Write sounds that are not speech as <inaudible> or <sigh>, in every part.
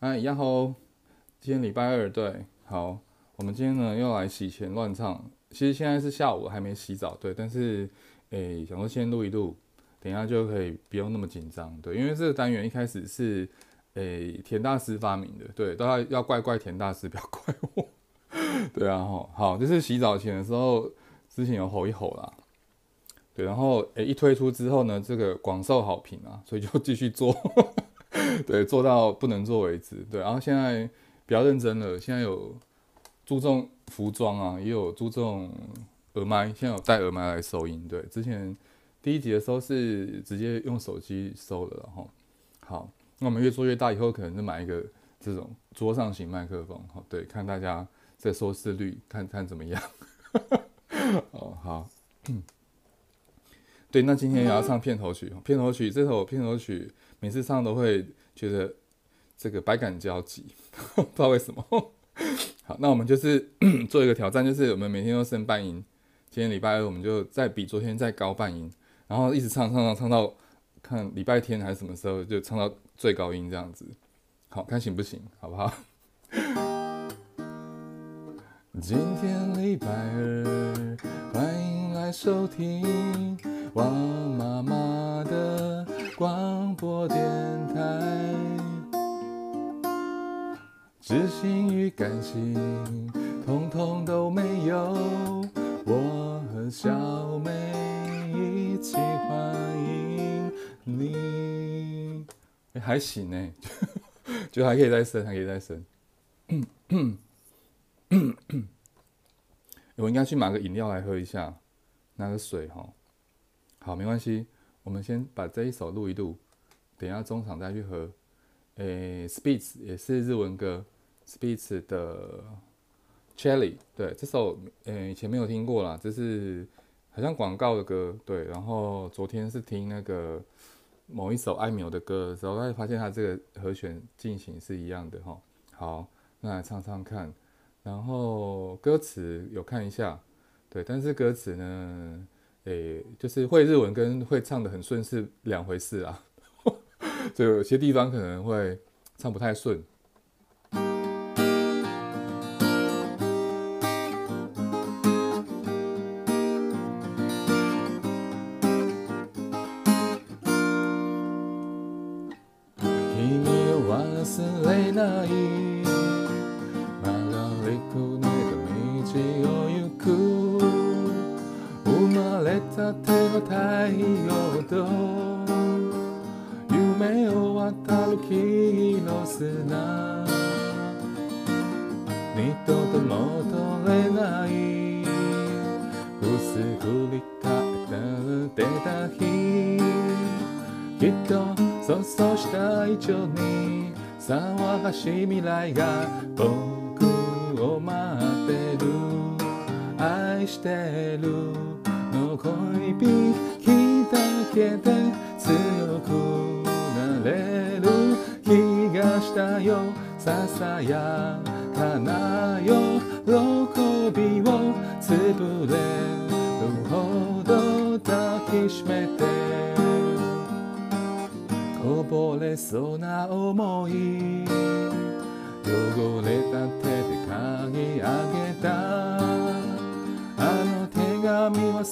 哎，呀吼！今天礼拜二，对，好，我们今天呢又来洗钱乱唱。其实现在是下午，还没洗澡，对，但是，诶，想说先录一录，等一下就可以不用那么紧张，对，因为这个单元一开始是，诶，田大师发明的，对，都要要怪怪田大师，不要怪我，对啊，吼，好，就是洗澡前的时候，之前有吼一吼啦，对，然后，诶，一推出之后呢，这个广受好评啊，所以就继续做。对，做到不能做为止。对，然后现在比较认真了，现在有注重服装啊，也有注重耳麦，现在有带耳麦来收音。对，之前第一集的时候是直接用手机收的，然后好，那我们越做越大，以后可能就买一个这种桌上型麦克风。好，对，看大家在收视率，看看怎么样。<laughs> 哦，好。对，那今天也要唱片头曲。片头曲这首片头曲，每次唱都会觉得这个百感交集，<laughs> 不知道为什么。<laughs> 好，那我们就是 <coughs> 做一个挑战，就是我们每天都升半音。今天礼拜二，我们就再比昨天再高半音，然后一直唱唱唱唱到看礼拜天还是什么时候，就唱到最高音这样子。好，看行不行，好不好？<laughs> 今天礼拜二，欢迎来收听。王妈妈的广播电台，知心与感性，通通都没有。我和小美一起欢迎你。还行呢，<laughs> 就还可以再升，还可以再升。<coughs> <coughs> <coughs> 我应该去买个饮料来喝一下，拿个水哈。好，没关系，我们先把这一首录一录，等一下中场再去喝。诶、，Speech 也是日文歌，Speech 的 Cherry，对，这首诶、以前没有听过啦，这是好像广告的歌，对。然后昨天是听那个某一首艾缪的歌的时候，才发现它这个和弦进行是一样的哈。好，那来唱唱看，然后歌词有看一下，对，但是歌词呢？诶、就是会日文跟会唱的很顺是两回事啊，<laughs> 就有些地方可能会唱不太顺。たての太陽と夢を渡る木の砂。二度と戻れない。薄くり返ってた日きっとそうそうした以上に騒がしい未来が僕を待ってる。愛してる。恋人だけで强くなれる気がしたよささやかな喜びを溃れるほど抱きしめてこぼれそうな想い汚れた手で嗅ぎ上げた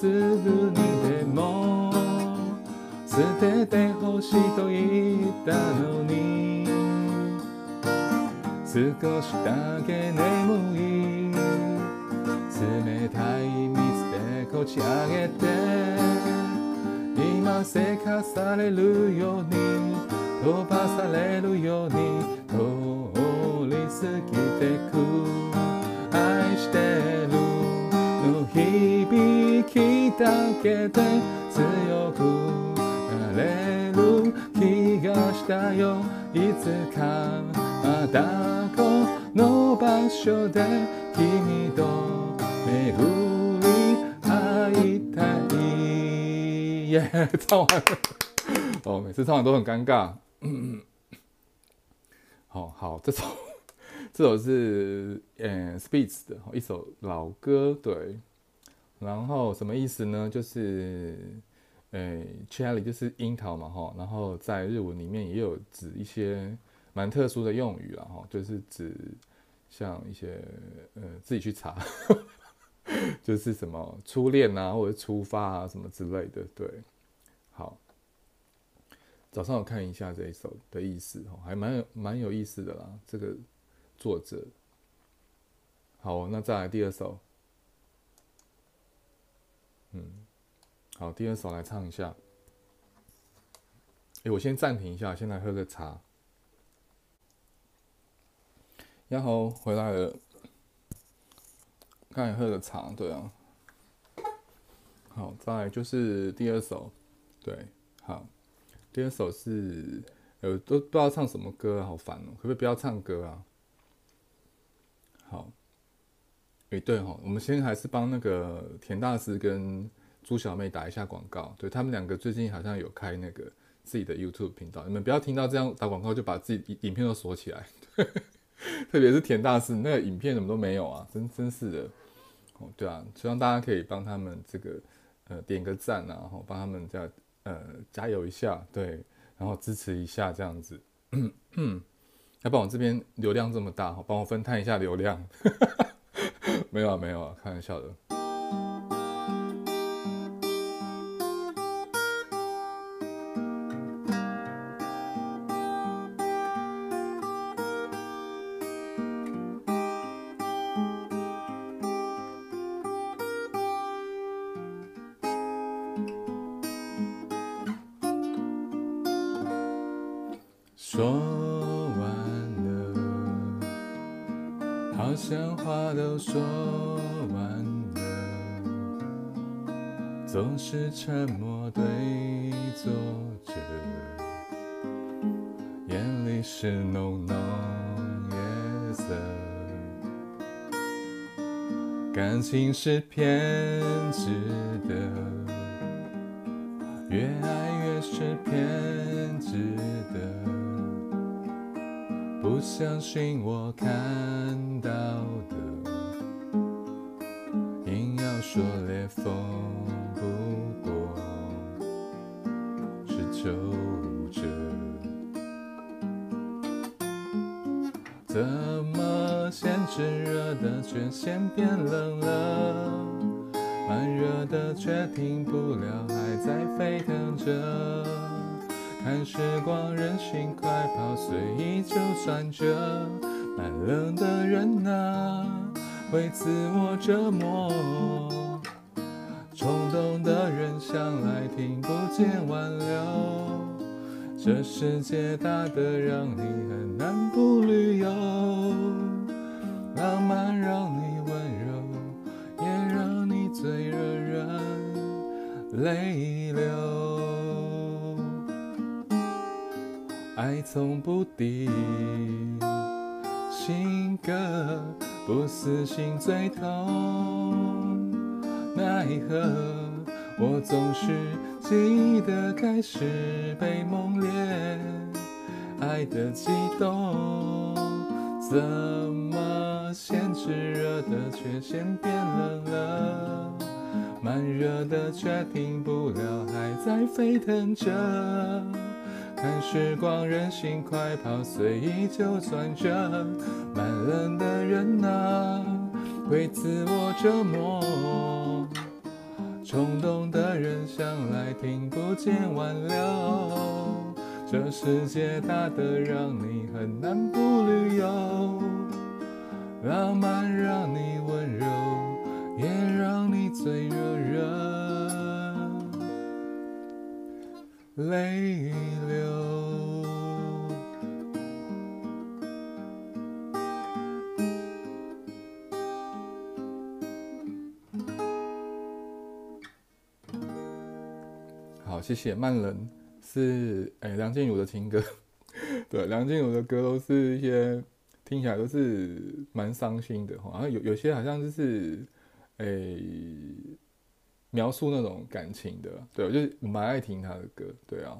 すぐにでも舍ててほしいと言ったのに少しだけ眠い冷たい水でこち上げて今せかされるように飞ばされるように过ぎてく。响きだけで强くなれる気がしたよいつかまたこの场所で君と巡り会いたい耶，yeah, 唱完了哦，每次唱完都很尴尬。嗯，好好，这首。这首是呃 Spitz 的一首老歌，对。 然后什么意思呢？就是呃 Cherry 就是樱桃嘛，哈。然后在日文里面也有指一些蛮特殊的用语啦，哈，就是指像一些呃自己去查，<laughs> 就是什么初恋啊，或者出发啊什么之类的，对，好。早上我看一下这一首的意思，哈，还蛮有蛮有意思的啦，这个作者。好，那再来第二首，嗯，好，第二首来唱一下。哎，我先暂停一下，先来喝个茶。然后回来了，刚才喝个茶，对啊。好，再来就是第二首，对，好，第二首是，呃，都不知道唱什么歌，好烦哦，可不可以不要唱歌啊？好，哎，对哈，我们先还是帮那个田大师跟朱小妹打一下广告，对，他们两个最近好像有开那个。自己的 YouTube 频道，你们不要听到这样打广告就把自己影片都锁起来，<laughs> 特别是田大师那个影片怎么都没有啊，真真是的，哦对啊，希望大家可以帮他们这个呃点个赞啊，然后帮他们这样呃加油一下，对，然后支持一下这样子，<coughs> 要不然我这边流量这么大，帮我分摊一下流量，没有啊没有啊，开玩笑的。说好像话都说完了，总是沉默对坐着，眼里是浓浓夜色，感情是偏执的，越爱越是偏执的。不相信我看到的，硬要说裂缝不过是皱褶，怎么先炙热的却先变冷了？慢热的却停不了，还在沸腾着。看时光任性快跑，随意就转着。慢冷的人啊，会自我折磨。冲动的人向来听不见挽留。这世界大得让你很难不旅游。浪漫让你温柔，也让你最惹人泪爱从不敌，性格不死心最痛。奈何我总是记得开始被猛烈爱的激动，怎么先炽热的却先变冷了？慢热的却停不了，还在沸腾着。看时光任性快跑，随意就转着。慢冷的人啊，会自我折磨。冲动的人向来听不见挽留。这世界大得让你很难不旅游。浪漫让你温柔，也让你最惹人泪流。好，谢谢。慢人是哎、梁静茹的情歌，<laughs> 对，梁静茹的歌都是一些听起来都是蛮伤心的，好像有有些好像就是哎、描述那种感情的，对，我就蛮爱听他的歌，对啊。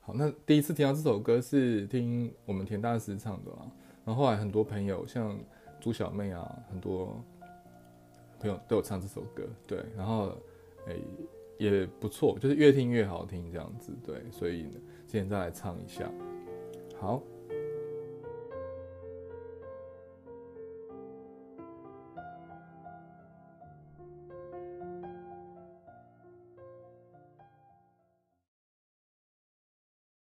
好，那第一次听到这首歌是听我们田大师唱的啊，然后后来很多朋友像猪小妹啊，很多朋友都有唱这首歌，对，然后哎。也不错，就是越听越好听这样子，对，所以呢，今天再来唱一下。好。